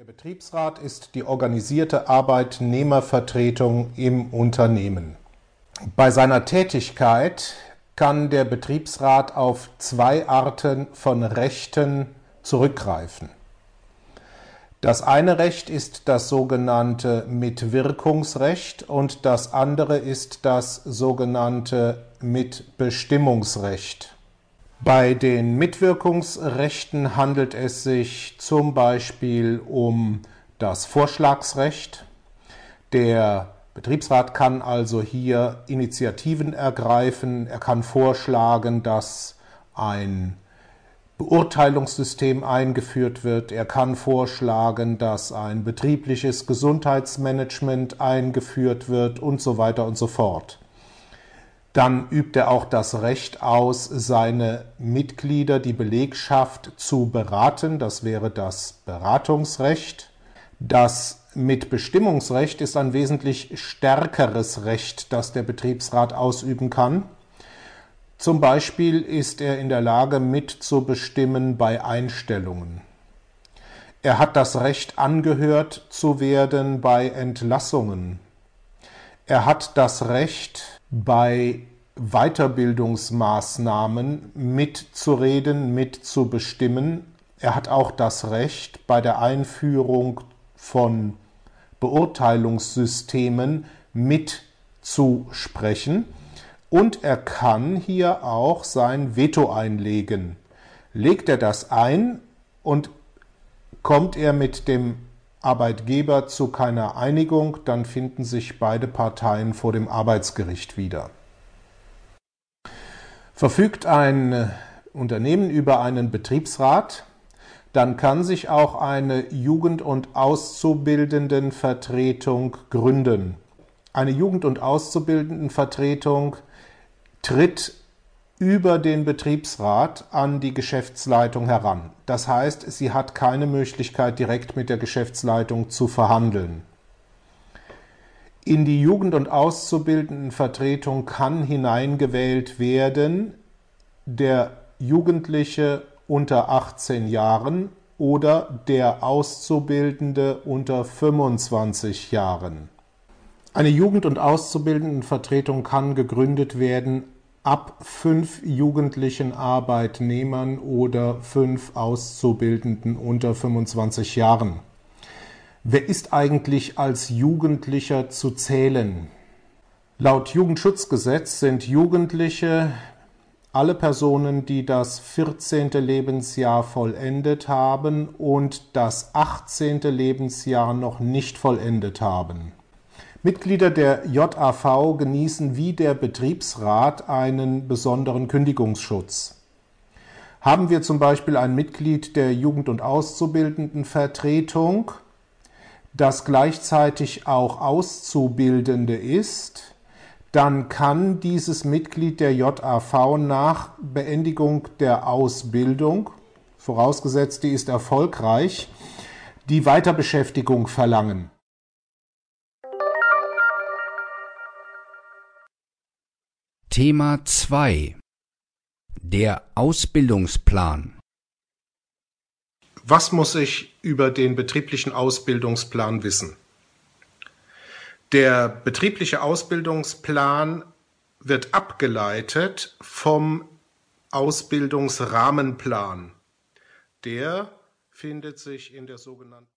Der Betriebsrat ist die organisierte Arbeitnehmervertretung im Unternehmen. Bei seiner Tätigkeit kann der Betriebsrat auf zwei Arten von Rechten zurückgreifen. Das eine Recht ist das sogenannte Mitwirkungsrecht und das andere ist das sogenannte Mitbestimmungsrecht. Bei den Mitwirkungsrechten handelt es sich zum Beispiel um das Vorschlagsrecht. Der Betriebsrat kann also hier Initiativen ergreifen. Er kann vorschlagen, dass ein Beurteilungssystem eingeführt wird. Er kann vorschlagen, dass ein betriebliches Gesundheitsmanagement eingeführt wird und so weiter und so fort. Dann übt er auch das Recht aus, seine Mitglieder, die Belegschaft zu beraten. Das wäre das Beratungsrecht. Das Mitbestimmungsrecht ist ein wesentlich stärkeres Recht, das der Betriebsrat ausüben kann. Zum Beispiel ist er in der Lage mitzubestimmen bei Einstellungen. Er hat das Recht, angehört zu werden bei Entlassungen. Er hat das Recht, bei Weiterbildungsmaßnahmen mitzureden, mitzubestimmen. Er hat auch das Recht, bei der Einführung von Beurteilungssystemen mitzusprechen. Und er kann hier auch sein Veto einlegen. Legt er das ein und kommt er mit dem Arbeitgeber zu keiner Einigung, dann finden sich beide Parteien vor dem Arbeitsgericht wieder. Verfügt ein Unternehmen über einen Betriebsrat, dann kann sich auch eine Jugend- und Auszubildendenvertretung gründen. Eine Jugend- und Auszubildendenvertretung tritt über den Betriebsrat an die Geschäftsleitung heran. Das heißt, sie hat keine Möglichkeit, direkt mit der Geschäftsleitung zu verhandeln. In die Jugend- und Auszubildendenvertretung kann hineingewählt werden der Jugendliche unter 18 Jahren oder der Auszubildende unter 25 Jahren. Eine Jugend- und Auszubildendenvertretung kann gegründet werden ab fünf jugendlichen Arbeitnehmern oder fünf Auszubildenden unter 25 Jahren. Wer ist eigentlich als Jugendlicher zu zählen? Laut Jugendschutzgesetz sind Jugendliche alle Personen, die das 14. Lebensjahr vollendet haben und das 18. Lebensjahr noch nicht vollendet haben. Mitglieder der JAV genießen wie der Betriebsrat einen besonderen Kündigungsschutz. Haben wir zum Beispiel ein Mitglied der Jugend- und Auszubildendenvertretung, das gleichzeitig auch Auszubildende ist, dann kann dieses Mitglied der JAV nach Beendigung der Ausbildung, vorausgesetzt die ist erfolgreich, die Weiterbeschäftigung verlangen. Thema 2 Der Ausbildungsplan Was muss ich über den betrieblichen Ausbildungsplan wissen? Der betriebliche Ausbildungsplan wird abgeleitet vom Ausbildungsrahmenplan. Der findet sich in der sogenannten